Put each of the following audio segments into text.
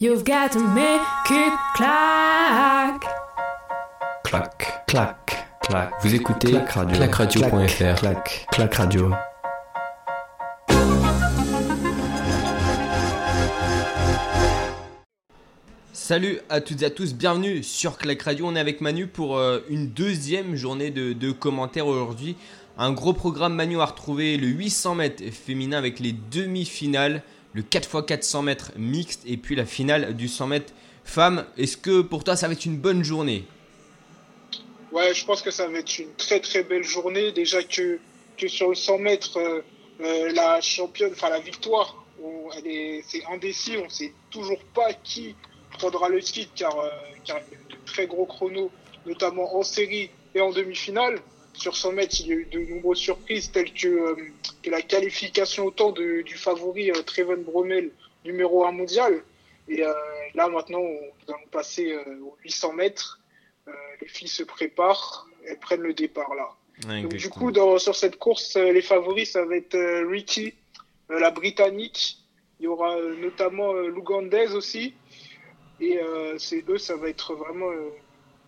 You've got to make it clack. Clac, clac, clac. Vous écoutez clacradio.fr. Clac, clac radio. Salut à toutes et à tous, bienvenue sur Clac Radio. On est avec Manu pour euh, une deuxième journée de, de commentaires aujourd'hui. Un gros programme Manu a retrouvé le 800 mètres féminin avec les demi-finales le 4x400 mètres mixte et puis la finale du 100 mètres femme. Est-ce que pour toi ça va être une bonne journée? Ouais, je pense que ça va être une très très belle journée. Déjà que, que sur le 100 mètres, euh, euh, la championne, enfin la victoire, c'est indécis. On ne sait toujours pas qui prendra le titre car, euh, car il y a de très gros chronos, notamment en série et en demi-finale. Sur 100 mètres, il y a eu de nombreuses surprises telles que, euh, que la qualification au temps de, du favori euh, Treven Bromel, numéro 1 mondial. Et euh, là, maintenant, on, nous allons passer aux 800 mètres. Les filles se préparent, elles prennent le départ là. Ouais, Donc, du coup, dans, sur cette course, les favoris, ça va être Ricky, la Britannique. Il y aura notamment l'Ougandaise aussi. Et euh, c'est eux, ça va être vraiment euh,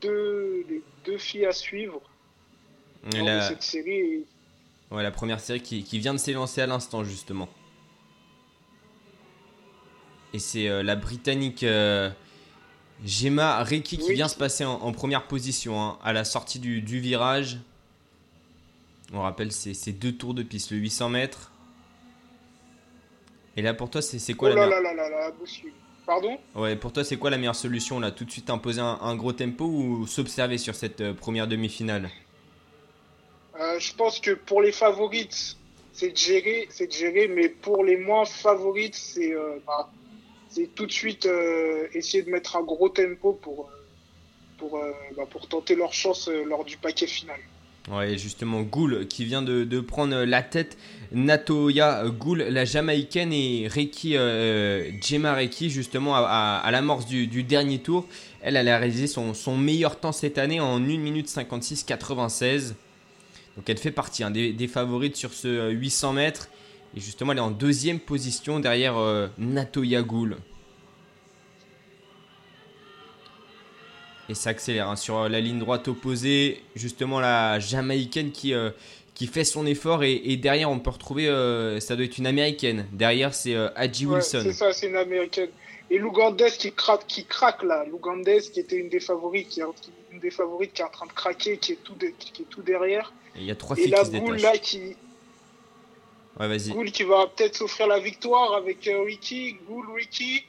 deux, les deux filles à suivre la, cette série. Et ouais, la première série qui, qui vient de s'élancer à l'instant justement. Et c'est euh, la Britannique euh, Gemma Reiki qui Oui. vient se passer en, en première position hein, à la sortie du, du virage. On rappelle, c'est deux tours de piste, le 800 mètres. Et là, pour toi, c'est quoi oh la meilleure... là là là là, Boussu. Pardon? Ouais, pour toi, c'est quoi la meilleure solution là? Tout de suite imposer un, un gros tempo ou s'observer sur cette euh, première demi-finale? Euh, Je pense que pour les favorites, c'est de gérer, c'est de mais pour les moins favorites, c'est euh, bah, tout de suite euh, essayer de mettre un gros tempo pour, bah, pour tenter leur chance lors du paquet final. Ouais, justement, Gould qui vient de, prendre la tête. Natoya Gould, la Jamaïcaine, et Reiki, euh, Gemma Reiki, justement, à, à- à l'amorce du, dernier tour. Elle, elle a réalisé son, son meilleur temps cette année en 1 minute 56 96. Donc elle fait partie des, favorites sur ce euh, 800 mètres. Et justement, elle est en deuxième position derrière euh, Natoya Gould. Et ça accélère hein, sur euh, la ligne droite opposée. Justement, la Jamaïcaine qui, euh, qui fait son effort. Et, et derrière, on peut retrouver, euh, ça doit être une Américaine. Derrière, c'est euh, Hadji Ouais, Wilson. c'est ça, c'est une américaine. Et l'Ougandaise qui craque, qui craque là, l'Ougandaise qui était une des favorites, qui est, une des favorites qui est en train de craquer, qui est tout, de- qui est tout derrière. Et il y a trois Et filles la qui se détachent. là qui, Ouais, vas-y. Qui va peut-être s'offrir la victoire avec euh, Ricky, Gould, Ricky.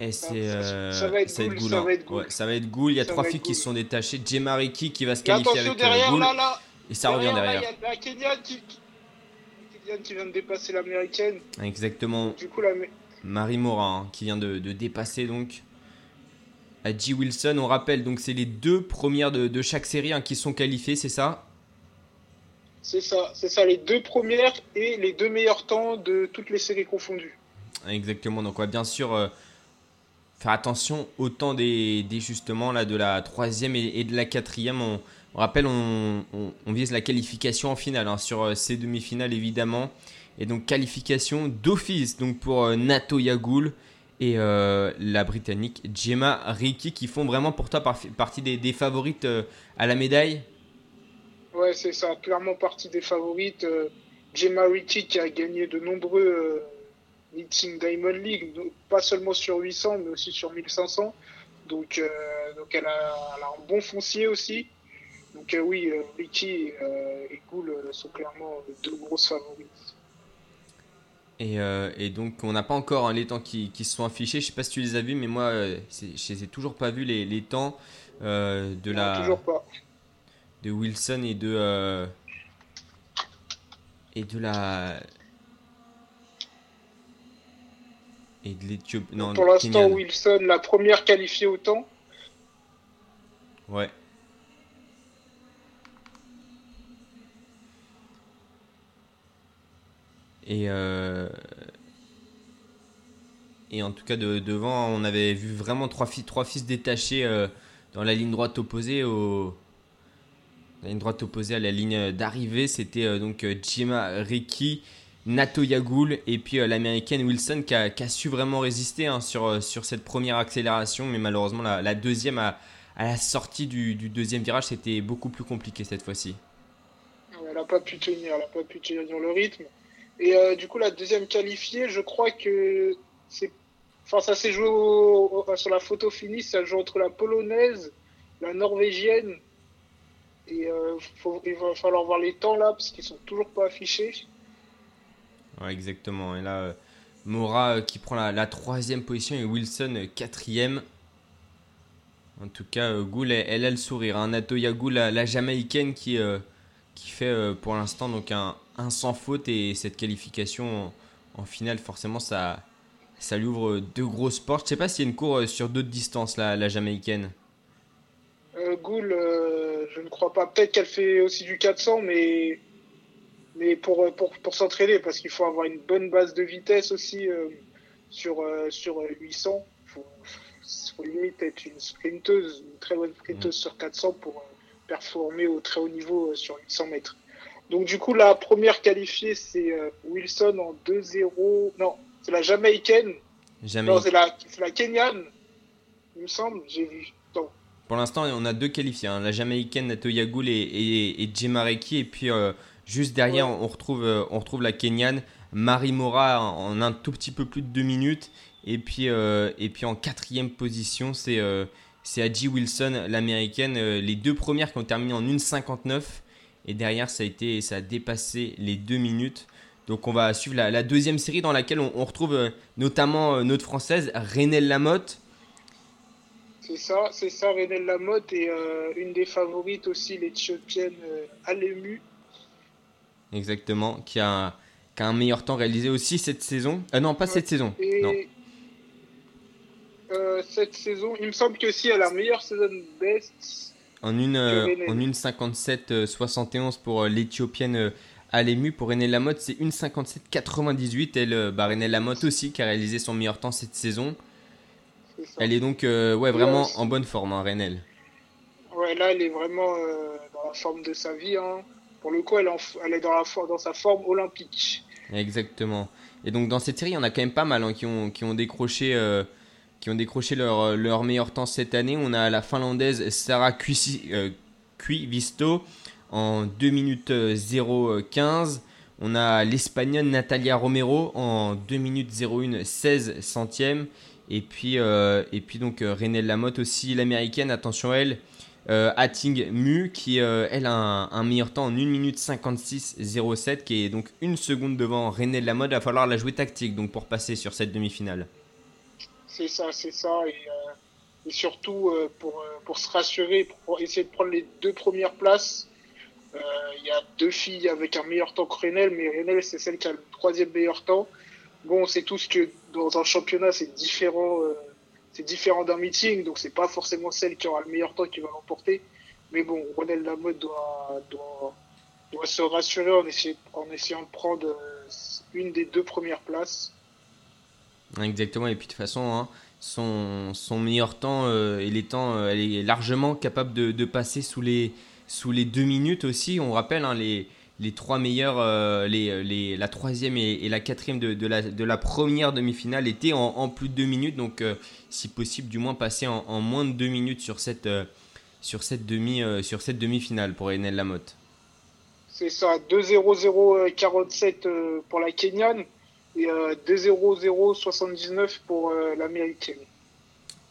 Et Ça- c'est. ça- euh, ça va être ça hein. va être Gould. Ouais, ça va être Gould. Il y a Ça trois filles qui se sont détachées. Gemma Reiki qui va se qualifier avec derrière, Gould. là, là. Et ça revient là, derrière. Il y a la Kenyane qui, vient de dépasser l'américaine. Exactement. Du coup, la, Marie Morin hein, qui vient de, de dépasser donc Hadji Wilson. On rappelle donc c'est les deux premières de, de chaque série hein, qui sont qualifiées, c'est ça? C'est ça, c'est ça, les deux premières et les deux meilleurs temps de toutes les séries confondues. Exactement. Donc on va bien sûr euh, faire attention au temps des, des justement là de la troisième et, et de la quatrième. On, on rappelle on, vise la qualification en finale hein, sur euh, ces demi-finales évidemment. Et donc qualification d'office donc pour euh, Nato Yagoul et euh, la britannique Gemma Ricky qui font vraiment pour toi par- partie des, favorites euh, à la médaille? Ouais, c'est ça, clairement partie des favorites. Gemma Ricky qui a gagné de nombreux meetings Diamond League, pas seulement sur 800 mais aussi sur 1500. Donc, donc elle a un bon foncier aussi. Donc euh, oui, euh, Ricky euh, et Gould euh, sont clairement deux grosses favorites. Et, euh, et donc, on n'a pas encore hein, les temps qui, qui se sont affichés. Je sais pas si tu les as vus, mais moi, euh, je les ai toujours pas vus, les, les temps euh, de, Non, la, Toujours pas. de Wilson et de. euh, et de la. Et de l'Éthiopie. Pour l'instant. Wilson, la première qualifiée au temps. Ouais. Et, euh, et en tout cas, de, devant, on avait vu vraiment trois, filles, trois fils détachés euh, dans la ligne droite opposée au. Droite opposée à la ligne d'arrivée, c'était euh, donc Gemma Ricky, Nato Yagoul et puis l'américaine Wilson qui a, su vraiment résister hein, sur, sur cette première accélération, mais malheureusement la, deuxième à, la sortie du, deuxième virage c'était beaucoup plus compliqué cette fois-ci. Elle n'a pas pu tenir, elle n'a pas pu tenir le rythme. Et du coup la deuxième qualifiée, je crois que c'est Enfin, ça s'est joué sur la photo finie, ça joue entre la polonaise, la norvégienne. Et euh, il va falloir voir les temps là, parce qu'ils sont toujours pas affichés. Exactement. Et là, euh, Mora euh, qui prend la, troisième position et Wilson quatrième. En tout cas, Goul, elle, a le sourire. Hein. Natoya la, Jamaïcaine, qui, qui fait pour l'instant donc un, un, sans faute. Et cette qualification en finale, forcément, ça, ça lui ouvre deux grosses portes. Je sais pas s'il y a une cour euh, sur d'autres distances, la, la jamaïcaine. Euh, Goul, euh, je ne crois pas. Peut-être qu'elle fait aussi du 400, mais, mais pour, euh, pour, pour s'entraîner, parce qu'il faut avoir une bonne base de vitesse aussi sur, sur 800. Il faut, faut, limite être une sprinteuse, une très bonne sprinteuse sur 400 pour performer au très haut niveau sur 800 mètres. Donc du coup, la première qualifiée, c'est Wilson en 2-0. Non, c'est la Jamaïcaine. Non, c'est la, la Kenyane, il me semble, j'ai vu. Pour l'instant, on a deux qualifiés, hein. la Jamaïcaine Natoya Goul et, et, et Jemareki. Et puis, euh, juste derrière, on, retrouve, euh, on retrouve la Kenyane, Marie Mora en, un tout petit peu plus de deux minutes. Et puis, euh, et puis en quatrième position, c'est c'est Adji Wilson, l'américaine. les deux premières qui ont terminé en 1,59. Et derrière, ça a, été, ça a dépassé les deux minutes. Donc on va suivre la, deuxième série dans laquelle on, retrouve euh, notamment euh, notre française Renelle Lamotte. C'est ça, c'est ça, Renelle Lamotte et euh, une des favorites aussi, l'Éthiopienne Alemu. Exactement, qui a, un meilleur temps réalisé aussi cette saison. Ah non, pas cette saison. non. cette saison, il me semble que si elle a meilleure saison best. En une, en une 57 71 pour l'Éthiopienne à l'ému pour René Lamotte, c'est 1,57,98. Elle, euh, bah, René Lamotte aussi, qui a réalisé son meilleur temps cette saison. elle est donc euh, ouais, vraiment en bonne forme, hein, Renel. Ouais, là, elle est vraiment euh, dans la forme de sa vie. Hein. Pour le coup, elle, elle est dans, la, dans sa forme olympique. Exactement. Et donc, dans cette série, il y en a quand même pas mal hein, qui, ont, qui ont décroché, qui ont décroché leur, leur meilleur temps cette année. On a la finlandaise Sarah Cuivisto en 2 minutes 015. Euh, On a l'espagnole Natalia Romero en 2 minutes 01 16 centièmes. Et puis, euh, et puis donc euh, Renelle Lamotte aussi, l'américaine, attention elle, euh, Mu, qui elle a un, meilleur temps en 1 minute 56 07, qui est donc une seconde devant Renelle Lamotte. Il va falloir la jouer tactique donc pour passer sur cette demi-finale. C'est ça, c'est ça. Et, surtout pour, pour se rassurer, pour essayer de prendre les deux premières places euh, il y a deux filles avec un meilleur temps que Renel, mais Renel, c'est celle qui a le troisième meilleur temps. Bon, c'est tout ce que dans un championnat, c'est différent, euh, c'est différent d'un meeting, donc c'est pas forcément celle qui aura le meilleur temps qui va l'emporter. Mais bon, Renel Lamotte doit, doit, doit se rassurer en, en essayant de prendre euh, une des deux premières places. Exactement, et puis de toute façon, hein, son, son, meilleur temps et les temps, elle est largement capable de, de passer sous les, sous les deux minutes aussi. On rappelle hein, les, les trois meilleurs, euh, les, les, la troisième et, la quatrième de, la, de la première demi-finale étaient en, plus de deux minutes. Donc, euh, si possible, du moins passer en, moins de deux minutes sur cette, euh, sur cette, demi, sur cette demi-finale pour Enel Lamotte. C'est ça, 2-0-0-47 pour la Kenyane et 2-0-0-79 pour l'Américaine.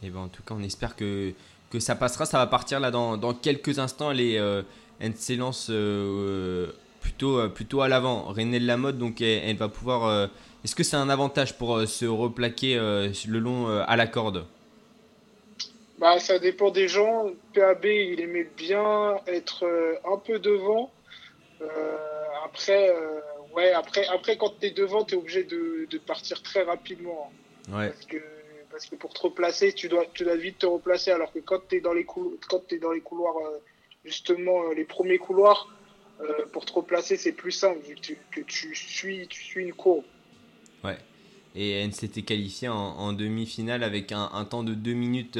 Et eh ben, en tout cas, on espère que que ça passera. Ça va partir là dans, dans quelques instants. Les euh, elle s'élance euh, plutôt, euh, plutôt à l'avant. René Lamotte, donc elle, va pouvoir. Est-ce que c'est un avantage pour se replaquer le long à la corde? Bah, Ça dépend des gens. PAB, il aimait bien être un peu devant. après, ouais, après, après, quand tu es devant, tu es obligé de, de, partir très rapidement. Ouais. Parce que parce que pour te replacer, tu dois, tu dois vite te replacer. Alors que quand tu es dans les, quand es dans les couloirs, euh, justement, euh, les premiers couloirs, euh, pour te replacer, c'est plus simple, vu que tu, que tu, suis, tu suis une courbe. Ouais. Et elle s'était qualifiée en, demi-finale avec un, un, temps de 2 minutes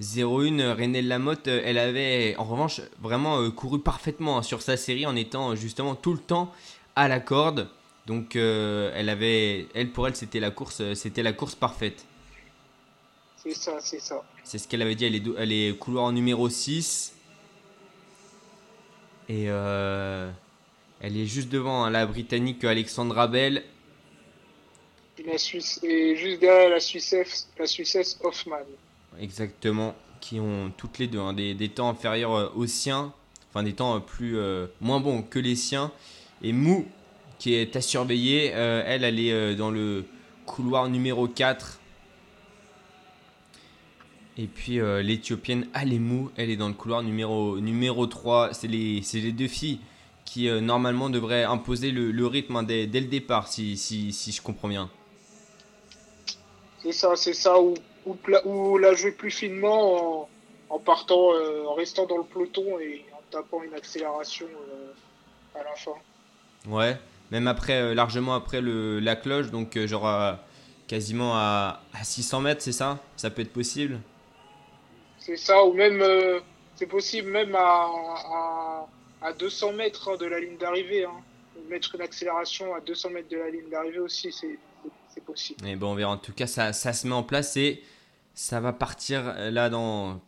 0-1. René Lamotte, elle avait en revanche vraiment couru parfaitement hein, sur sa série en étant justement tout le temps à la corde. Donc elle avait, elle pour elle c'était la course, c'était la course parfaite. C'est ça, c'est ça. C'est ce qu'elle avait dit. Elle est, elle est couloir numéro 6. Et elle est juste devant hein, la Britannique Alexandra Bell. Et, la Suisse, et juste derrière la Suissesse, la Suissesse Hoffman. Exactement, qui ont toutes les deux hein, des, temps inférieurs euh, aux siens, enfin des temps euh, plus euh, moins bons que les siens. Et Mou, qui est à surveiller, elle, elle est dans le couloir numéro 4. Et puis l'Éthiopienne Alemou, elle est dans le couloir numéro, numéro 3. C'est les, les deux filles qui normalement devraient imposer le, rythme hein, dès, le départ, si, si, si je comprends bien. C'est ça, c'est ça, ou, ou, la jouer plus finement en, partant, euh, en restant dans le peloton et en tapant une accélération euh, à la fin. Ouais, même après, euh, largement après le, la cloche, donc genre quasiment à, à 600 mètres, c'est ça? Ça peut être possible? C'est ça, ou même, c'est possible même à, à, 200 mètres de la ligne d'arrivée. Hein. Mettre une accélération à 200 mètres de la ligne d'arrivée aussi, c'est possible. Et bon, on verra. En tout cas, ça, ça se met en place et ça va partir euh, là dans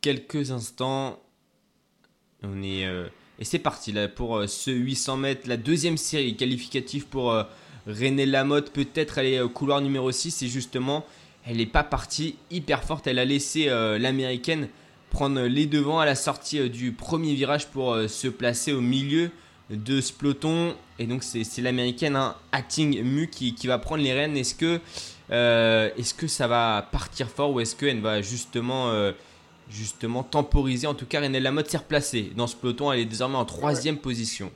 quelques instants. On est euh, et c'est parti là pour euh, ce 800 mètres, la deuxième série qualificative pour René Lamotte. Peut-être elle est au couloir numéro 6 et justement, elle n'est pas partie hyper forte. Elle a laissé l'américaine prendre les devants à la sortie du premier virage pour se placer au milieu de ce peloton. Et donc, c'est l'américaine hein, Acting Mu qui, va prendre les rênes. Est-ce que, euh, est que ça va partir fort ou est-ce qu'elle va justement, euh, justement temporiser En tout cas, René Lamotte s'est replacée dans ce peloton. Elle est désormais en troisième position.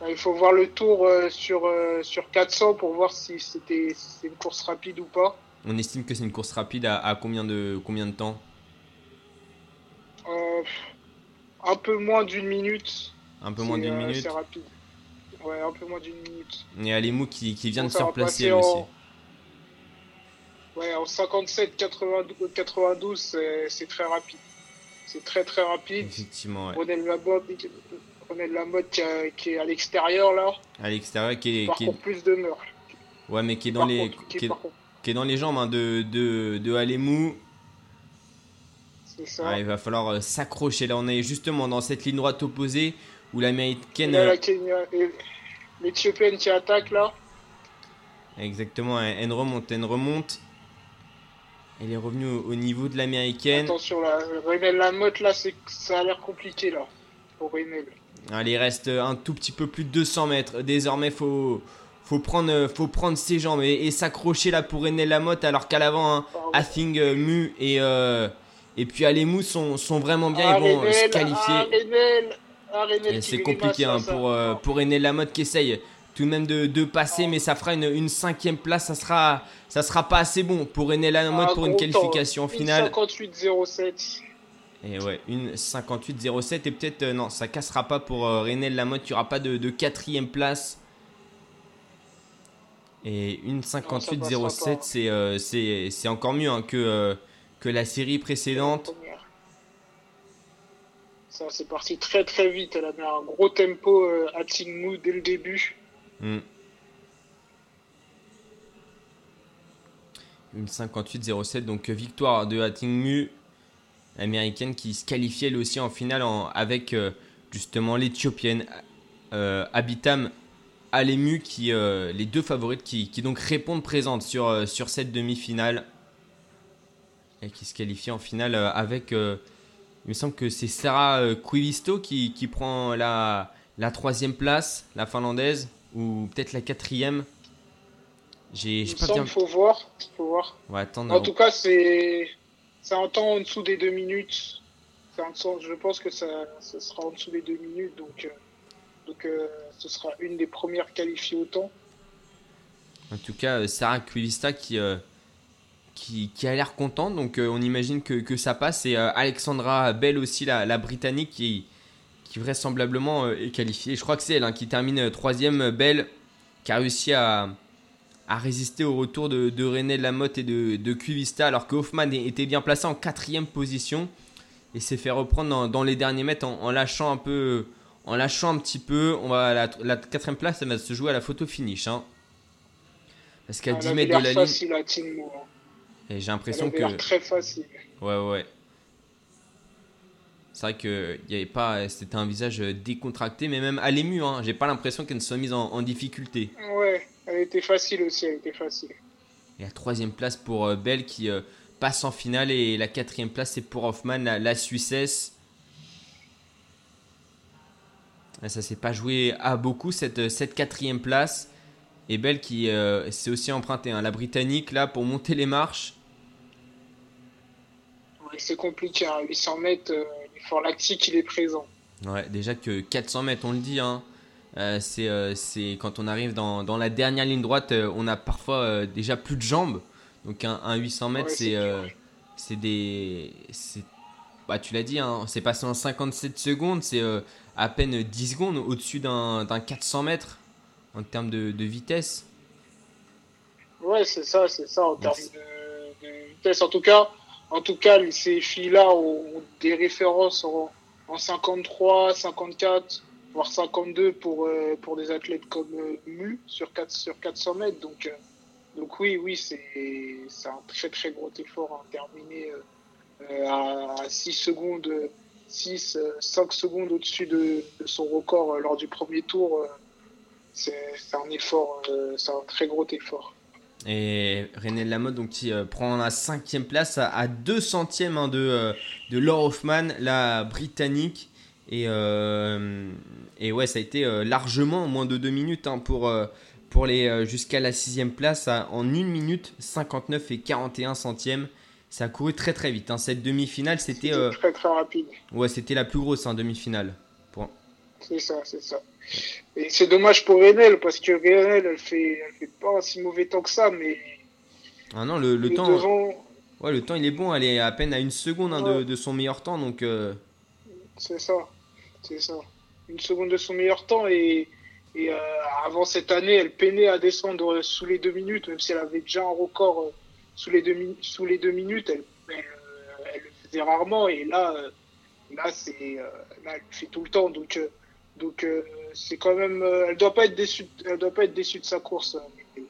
Bah, il faut voir le tour euh, sur, sur 400 pour voir si c'était une course rapide ou pas. On estime que c'est une course rapide à, combien, de, combien de temps? Un peu moins d'une minute. Un peu moins d'une minute. C'est rapide. Ouais, un peu moins d'une minute. Et Alemou qui, qui vient de se replacer aussi. Ouais, en 57, 92, 92 c'est très rapide. C'est très très rapide. Effectivement, ouais. René Lamotte, René Lamotte qui, qui, est à l'extérieur là. À l'extérieur, qui est. Par qui contre, plus de meurtre. Ouais, mais qui est dans, les, qui, est, qui est, dans les jambes hein, de, de, de Alemou. C'est ça. il va falloir euh, s'accrocher. Là, on est justement dans cette ligne droite opposée où l'américaine. L'Éthiopienne qui attaque là. Exactement, elle remonte, elle remonte. Elle est revenue au, niveau de l'américaine. Attention là, Renel Lamotte là, ça a l'air compliqué là pour Renel. Allez, il reste un tout petit peu plus de 200 mètres. Désormais, faut faut prendre, faut prendre ses jambes et, s'accrocher là pour Renel Lamotte alors qu'à l'avant, hein, Athing, euh, Mu et, euh, et puis Alemou sont, sont vraiment bien. ils vont se qualifier. Ah, ah, c'est compliqué hein, pour, euh, pour Enel Lamotte qui essaye tout de même de, de passer, mais ça fera une, une, cinquième place. Ça sera, ça sera pas assez bon pour Enel Lamotte ah, pour une qualification finale. 58-07. Et ouais, une 58-07 et peut-être euh, non, ça cassera pas pour euh, René Lamotte. Il n'y aura pas de, de quatrième place. Et une 58-07, c'est c'est encore mieux hein, que, que la série précédente. Ça, c'est parti très très vite. Elle a mis un gros tempo euh, à Tingmu dès le début. Hmm. Une 58-07, donc euh, victoire de Atingmu, américaine qui se qualifiait elle aussi en finale avec euh, justement l'Éthiopienne Abitam Alemu, qui, les deux favorites qui, donc répondent présentes sur, cette demi-finale et qui se qualifie en finale avec il me semble que c'est Sarah Quivisto euh, qui, prend la troisième place, la finlandaise, ou peut-être la quatrième. J'ai pas bien. Faut voir, faut voir. Ouais, en tout cas, c'est c'est un temps en dessous des deux minutes. je pense que ça, ça, sera en dessous des deux minutes, donc euh, donc euh, ce sera une des premières qualifiées au temps. En tout cas, Sarah Quivista qui qui, a l'air contente, donc euh, on imagine que, ça passe. Et euh, Alexandra Bell aussi, la, Britannique, qui, qui vraisemblablement euh, est qualifiée. Je crois que c'est elle hein, qui termine troisième. Bell, qui a réussi à, à résister au retour de, de René Lamotte et de, de Cuvista, alors que Hoffman était bien placé en quatrième position et s'est fait reprendre dans, les derniers mètres en, lâchant un peu en lâchant un petit peu. On va la, la quatrième place, elle va se jouer à la photo finish. Hein. Parce qu'à 10 mètres de la ligne. Et j'ai l'impression que. très facile. Ouais, ouais. C'est vrai que y avait pas, c'était un visage décontracté, mais même à l'ému. Hein, j'ai pas l'impression qu'elle ne soit mise en, difficulté. Ouais, elle était facile aussi, elle était facile. Et la troisième place pour euh, Belle qui euh, passe en finale et la quatrième place c'est pour Hoffman, la, la Suissesse. Ça s'est pas joué à beaucoup cette, euh, cette quatrième place. Et Belle qui s'est aussi emprunté hein, la Britannique là pour monter les marches. Ouais, c'est compliqué, hein, 800 mètres lactique il est présent. Ouais, déjà que 400 mètres, on le dit, hein, euh, euh, c'est quand on arrive dans, dans, la dernière ligne droite, euh, on a parfois déjà plus de jambes. Donc un, 800 mètres, c'est c'est des. Bah, tu l'as dit, hein, c'est passé en 57 secondes, c'est à peine 10 secondes au-dessus d'un 400 mètres en termes de, de vitesse. Ouais, c'est ça, c'est ça, en termes de, de, vitesse. En tout cas, en tout cas, ces filles-là ont des références en, 53, 54, voire 52 pour, euh, pour des athlètes comme euh, Mu sur, 4, sur 400 mètres. Donc, euh, donc oui, oui, c'est un très très gros effort à terminer à 6 secondes, 6, 5 secondes au-dessus de, de, son record lors du premier tour. c'est un effort, c'est un très gros effort. Et René Lamotte donc, qui euh, prend la cinquième place à, 2 centièmes hein, de, euh, de Laura Hoffman, la britannique. Et, euh, et ouais, ça a été largement moins de 2 minutes hein, pour, pour les jusqu'à la sixième place en 1 minute 59 et 41 centièmes. Ça a couru très très vite. Hein. Cette demi-finale, c'était. très très rapide. Ouais, c'était la plus grosse demi-finale. C'est ça, c'est ça. Et c'est dommage pour Renel parce que Renel, elle fait, elle fait pas si mauvais temps que ça, mais. Ah non, le, temps. Ouais, le temps il est bon, elle est à peine à une seconde hein, de, de, son meilleur temps, donc. Euh. C'est ça, c'est ça. Une seconde de son meilleur temps et, et euh, avant cette année, elle peinait à descendre sous les deux minutes, même si elle avait déjà un record euh, sous les deux, sous les deux minutes, elle, elle, le faisait rarement et là, là c'est, là elle fait tout le temps, donc. Donc euh, c'est quand même, euh, elle doit pas être déçue, elle doit pas être déçue de sa course. Hein.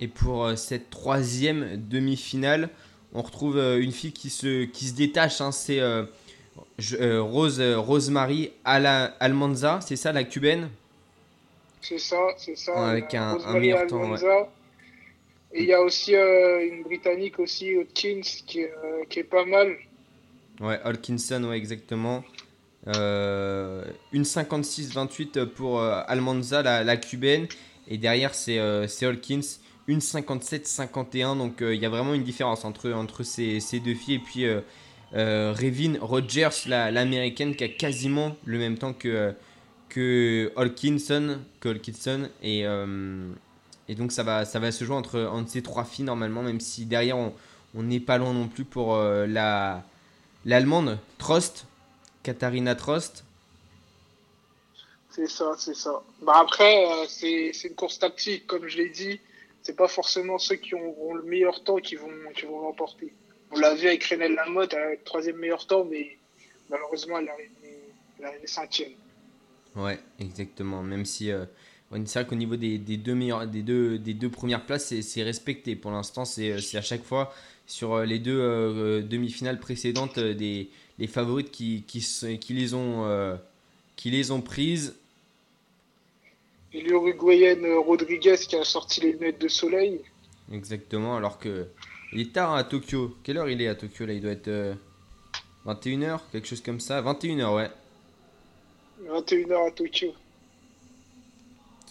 Et pour euh, cette troisième demi-finale, on retrouve une fille qui se, qui se détache. Hein, c'est Rose, Rosemary Almanza, c'est ça la cubaine? C'est ça, c'est ça. Avec un, un, meilleur temps. Et il y a aussi une britannique aussi, Hopkins, qui, qui, est pas mal. Ouais, Holkinson, ouais, exactement. Euh, une 56-28 pour euh, Almanza, la, cubaine. Et derrière, c'est euh, Hawkins. Une 57-51. Donc il y a vraiment une différence entre, entre ces, ces deux filles. Et puis Revin Rogers, l'américaine, qui a quasiment le même temps que, que Holkinson. Et, et donc ça va, ça va se jouer entre, entre ces trois filles normalement. Même si derrière, on n'est pas loin non plus pour la l'allemande Trost Katharina Trost C'est ça, c'est ça. Bah après, euh, c'est une course tactique, comme je l'ai dit. C'est pas forcément ceux qui auront le meilleur temps qui vont, qui vont l'emporter. On l'a vu avec Renelle Lamotte, elle a le troisième meilleur temps, mais malheureusement, elle est arrivée, cinquième. Ouais, exactement. Même si euh, c'est vrai qu'au niveau des, deux meilleurs, des, deux, des deux premières places, c'est respecté. Pour l'instant, c'est à chaque fois sur les deux demi-finales précédentes des, les favorites qui, qui, qui, les, ont, euh, qui les ont prises. Et l'Uruguayenne Rodriguez qui a sorti les lunettes de soleil. Exactement, alors que il est tard à Tokyo. Quelle heure il est à Tokyo là? Il doit être 21h, euh, quelque chose comme ça. 21h, ouais. 21h à Tokyo.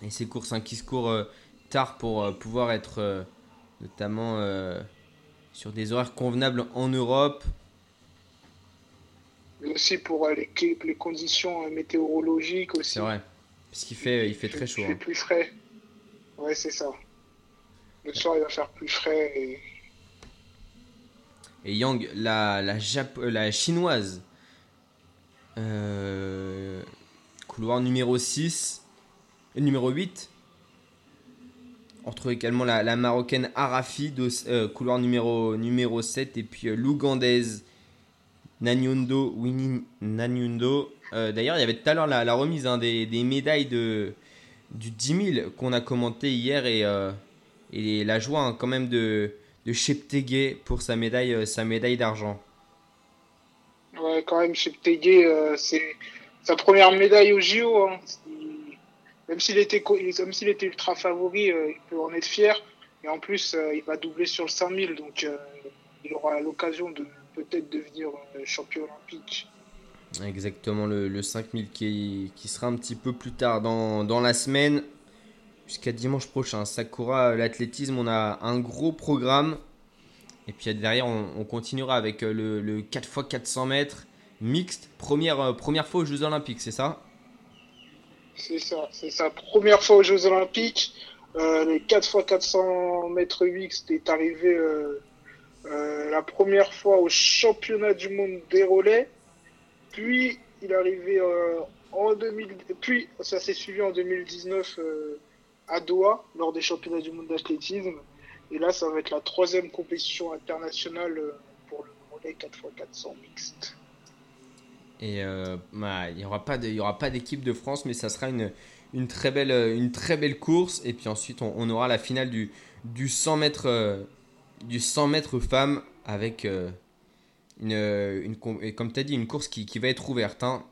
Et ces courses hein, qui se courent euh, tard pour pouvoir être notamment sur des horaires convenables en Europe mais aussi pour euh, les, les conditions euh, météorologiques aussi. C'est vrai, parce qu'il fait, il fait très chaud. Il fait hein. plus frais. Ouais, c'est ça. Le soir, il va faire plus frais. Et, et Yang, la, la, la chinoise, euh, couloir numéro 6, numéro 8. On retrouve également la, la marocaine Arafi, couloir numéro, numéro 7, et puis l'ougandaise Nanyundo, Winnie Nanyundo D'ailleurs, il y avait tout à l'heure la, remise hein, des, médailles de, du 10 000 qu'on a commenté hier et, et la joie hein, quand même de, de Cheptegei pour sa médaille, sa médaille d'argent. Ouais, quand même, Cheptegei, c'est sa première médaille au JO. Hein. Même s'il était, était ultra favori, il peut en être fier. Et en plus, il va doubler sur le 5000, donc il aura l'occasion de peut-être devenir euh, champion olympique. Exactement, le, 5000 qui, qui, sera un petit peu plus tard dans, dans la semaine, jusqu'à dimanche prochain. Sakura, l'athlétisme, on a un gros programme. Et puis derrière, on, continuera avec euh, le, le 4x400 mètres mixte. Première, euh, première fois aux Jeux Olympiques, c'est ça? C'est ça, c'est ça. Première fois aux Jeux Olympiques. Euh, les 4x400 mètres mixte est arrivé euh, la première fois au championnat du monde des relais, puis il arrivé euh, en 2000, puis ça s'est suivi en 2019 euh, à Doha lors des championnats du monde d'athlétisme, et là ça va être la troisième compétition internationale pour le relais 4x400 mixte. Et bah, il n'y aura pas d'équipe de France, mais ça sera une, très belle, course. Et puis ensuite, on, aura la finale du 100 mètres du 100 mètres femmes avec euh, une, une, comme tu as dit, une course qui, qui va être ouverte. Hein.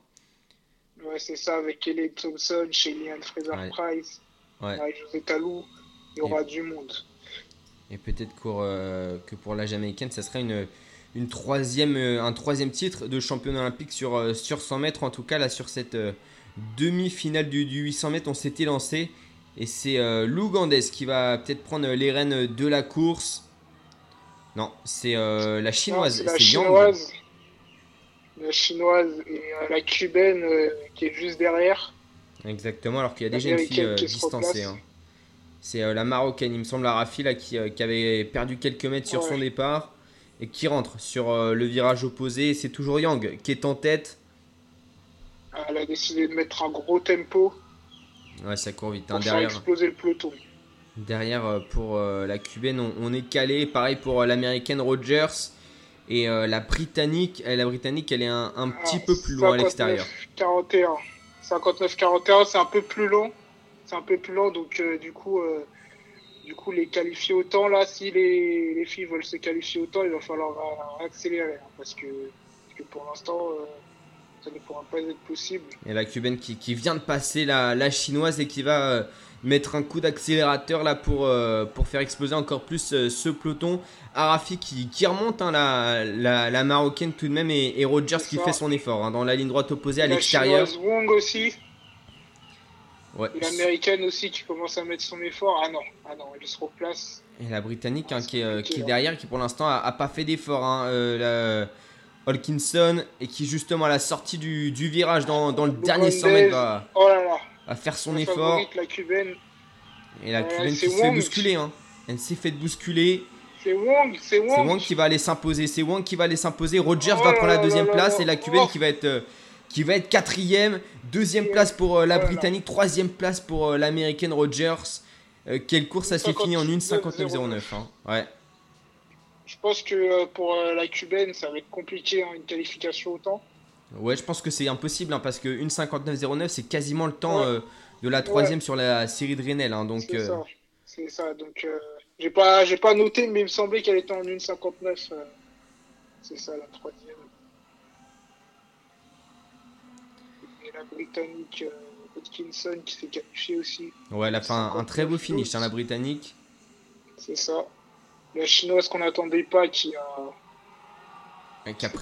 Ouais, c'est ça, avec Kelly Thompson, Shelley Fraser-Price, ouais. José Talou, il y aura du monde. Et peut-être euh, que pour la Jamaïcaine, ça serait une, une troisième, euh, un troisième titre de champion olympique sur, sur 100 mètres. En tout cas, là, sur cette demi-finale du, du, 800 mètres, on s'était lancé. Et c'est Lou qui va peut-être prendre les rênes de la course. Non, c'est euh, la chinoise. la chinoise. La chinoise et euh, la cubaine euh, qui est juste derrière. Exactement, alors qu'il y a déjà une fille distancée. Hein. C'est la marocaine, il me semble, la Rafi, là, qui, avait perdu quelques mètres sur son départ et qui rentre sur le virage opposé. C'est toujours Yang qui est en tête. Elle a décidé de mettre un gros tempo. Ouais, ça court vite. Hein, pour derrière. exploser le peloton. Derrière, euh, pour euh, la cubaine, on, est calé. Pareil pour euh, l'américaine Rogers. Et la britannique, la britannique, elle est un, petit peu plus loin à l'extérieur. 41. 59-41, c'est un peu plus long. C'est un peu plus long, donc du coup, du coup, les qualifier autant là, si les, les, filles veulent se qualifier autant, il va falloir accélérer, hein, parce, que, pour l'instant, ça ne pourra pas être possible. Et la cubaine qui, qui vient de passer la, la, chinoise et qui va mettre un coup d'accélérateur là pour, euh, pour faire exploser encore plus euh, ce peloton. Arafi qui, qui remonte, hein, la, la, marocaine tout de même, et, Rogers qui fait son effort hein, dans la ligne droite opposée à l'extérieur. Wong aussi. Ouais. L'américaine aussi qui commence à mettre son effort. Ah non, ah non elle se replace. Et la britannique hein, qui, est, euh, qui, est, derrière, qui pour l'instant a, pas fait d'effort. Hein, Holkinson et qui justement à la sortie du, du virage dans, dans le dernier 100 mètres va, oh là là à faire son effort. La cubaine. Et la cubaine qui se fait bousculer. Hein. Elle s'est fait bousculer. C'est Wong, c'est Wong. C'est Wong qui va aller s'imposer. C'est Wong qui va aller s'imposer. Rogers oh va prendre la deuxième place et la cubaine qui va être euh, qui va être quatrième. Deuxième place pour euh, la britannique. Troisième place pour euh, l'américaine Rogers. quelle course ça s'est fini en 1.59.09. Hein. Ouais. Je pense que pour la cubaine, ça va être compliqué, hein, une qualification autant. Ouais, je pense que c'est impossible hein, parce que 1.59.09 c'est quasiment le temps euh, de la troisième sur la série de Renel. Hein, donc, c'est euh, ça. C'est ça. Donc, euh, j'ai pas, j'ai pas noté, mais il me semblait qu'elle était en 1.59. c'est ça la troisième. Et la Britannique Hodkinson qui s'est qualifiée aussi. Ouais, elle a fait un, très beau finish, hein, la Britannique. C'est ça. La chinoise qu'on n'attendait pas qui a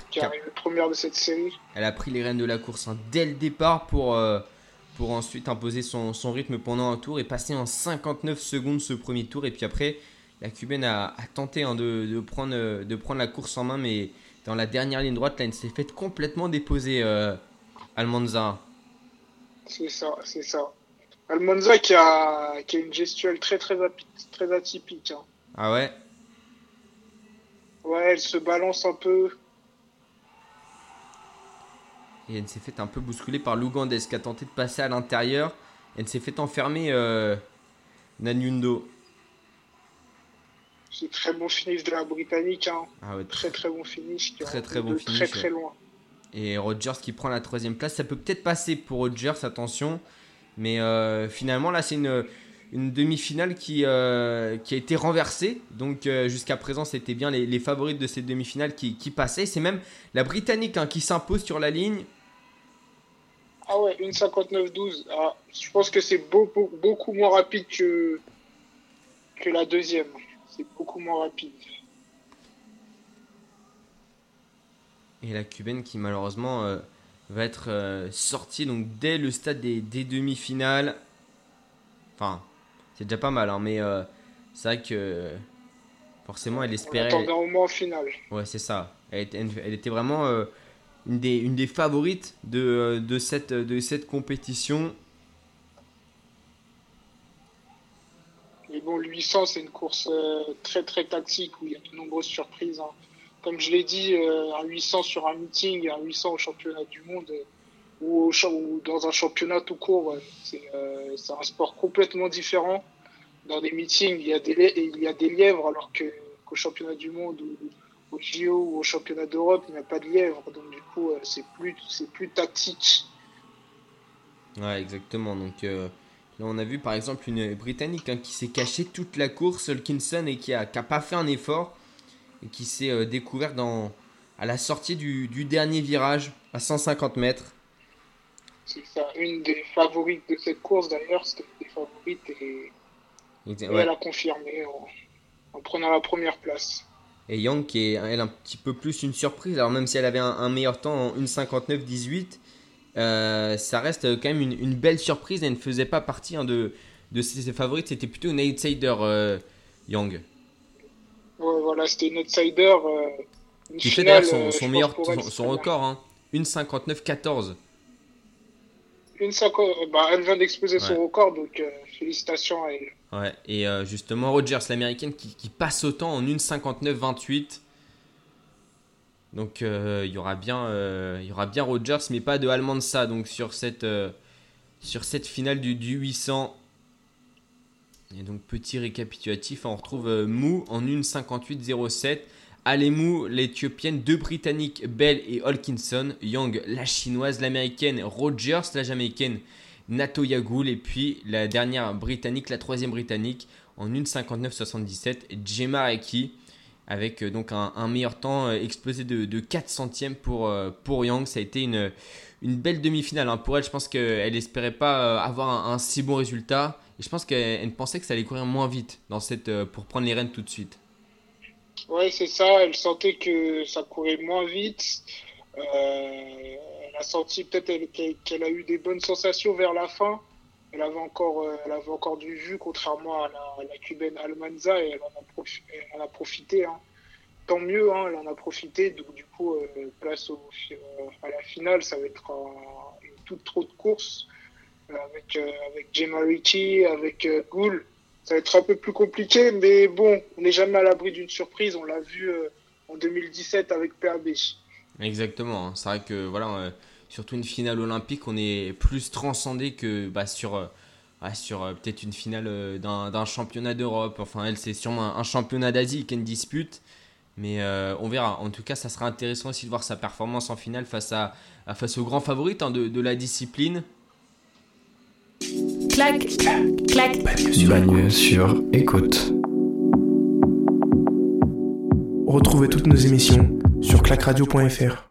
qui, a première de cette série. Elle a pris les rênes de la course hein, dès le départ pour, euh, pour ensuite imposer son, son, rythme pendant un tour et passer en 59 secondes ce premier tour. Et puis après, la cubaine a, tenté hein, de, de, prendre, de prendre la course en main, mais dans la dernière ligne droite, là, elle s'est faite complètement déposer euh, Almanza. C'est ça, c'est ça. Almanza qui a, qui a une gestuelle très, très, très atypique. Hein. Ah ouais? Ouais, elle se balance un peu. Et elle s'est fait un peu bousculer par l'Ougandais qui a tenté de passer à l'intérieur? Elle s'est fait enfermer euh, Nanyundo. C'est très bon finish de la Britannique. Hein. Ah très très bon finish. Très très bon finish. Très très loin. Et Rogers qui prend la troisième place. Ça peut peut-être passer pour Rogers, attention. Mais euh, finalement, là, c'est une, une demi-finale qui, euh, qui a été renversée. Donc euh, jusqu'à présent, c'était bien les, les, favorites de cette demi-finale qui, qui passaient. C'est même la Britannique hein, qui s'impose sur la ligne. Ah ouais, une 59-12. Ah, je pense que c'est beaucoup, beaucoup moins rapide que, que la deuxième. C'est beaucoup moins rapide. Et la cubaine qui malheureusement euh, va être sortie donc dès le stade des, des demi-finales. Enfin, c'est déjà pas mal, hein, mais euh, c'est vrai que forcément elle espérait. On au moins en finale. Ouais, c'est ça. Elle était, elle était vraiment euh, une, des, une des favorites de, euh, de, cette, de cette compétition. Mais bon, le 800, c'est une course euh, très très tactique où il y a de nombreuses surprises. Hein. Comme je l'ai dit, euh, un 800 sur un meeting, un 800 au championnat du monde ou, dans un championnat tout court, ouais, c'est euh, un sport complètement différent. Dans des meetings, il y a des, il y a des lièvres alors qu'au championnat du monde ou au JO ou au championnat d'Europe, il n'y a pas de lièvres. Donc du coup, euh, c'est plus, plus tactique. Ouais, exactement. Donc euh, là, on a vu par exemple une Britannique hein, qui s'est cachée toute la course, Hulkinson, et qui a, qui a pas fait un effort et qui s'est euh, découvert dans, à la sortie du, dernier virage à 150 mètres. C'est ça, une des favorites de cette course d'ailleurs, c'était une des favorites et, et ouais. elle a confirmé en, en, prenant la première place. Et Young qui est elle un petit peu plus une surprise, alors même si elle avait un, un meilleur temps en 1,59-18, euh, ça reste quand même une, une, belle surprise. Elle ne faisait pas partie hein, de, de ses, ses favorites, c'était plutôt une outsider euh, Young. Ouais, voilà, c'était une outsider. Euh, une qui fait d'ailleurs son, son meilleur son, son record, hein, 1,59-14. Une 50, bah, elle vient d'exploser ouais. son record, donc euh, félicitations à elle. Ouais, et euh, justement, Rogers, l'américaine, qui, qui, passe autant en 1,59-28. Donc euh, il y aura bien, il y aura bien Rogers, mais pas de Almanza donc sur cette, sur cette finale du, du 800. Et donc petit récapitulatif, on retrouve Mou en 1,58-07. Alemou, l'éthiopienne, deux britanniques, Bell et Holkinson, Young, la chinoise, l'américaine, Rogers, la jamaïcaine, Nato Yagoul, et puis la dernière britannique, la troisième britannique, en 1,59,77, Gemma Eki, avec donc un, meilleur temps explosé de, de 4 centièmes pour, pour Young. Ça a été une, belle demi-finale. Hein. Pour elle, je pense qu'elle n'espérait pas avoir un, si bon résultat. Et je pense qu'elle pensait que ça allait courir moins vite pour prendre les rênes tout de suite. Ouais, c'est ça. Elle sentait que ça courait moins vite. Euh, elle a senti peut-être qu'elle qu a eu des bonnes sensations vers la fin. Elle avait encore, euh, elle avait encore du jus, contrairement à la, cubaine Almanza, et elle en a, profité. Hein. Tant mieux, hein, elle en a profité. Donc, du coup, euh, place à la finale, ça va être un, une toute trop de course avec, avec Gemma avec Gould ça va être un peu plus compliqué, mais bon, on n'est jamais à l'abri d'une surprise. On l'a vu euh, en 2017 avec PAB. Exactement. hein. C'est vrai que voilà, euh, surtout une finale olympique, on est plus transcendé que bah, sur, euh, sur peut-être une finale d'un championnat d'Europe. Enfin, elle, c'est sûrement un, championnat d'Asie qu'elle dispute. Mais on verra. En tout cas, ça sera intéressant aussi de voir sa performance en finale face, à, à face aux grands favorites hein, de, de la discipline. Clac, clac. Bagneux sur écoute. Retrouvez toutes nos émissions sur clacradio.fr.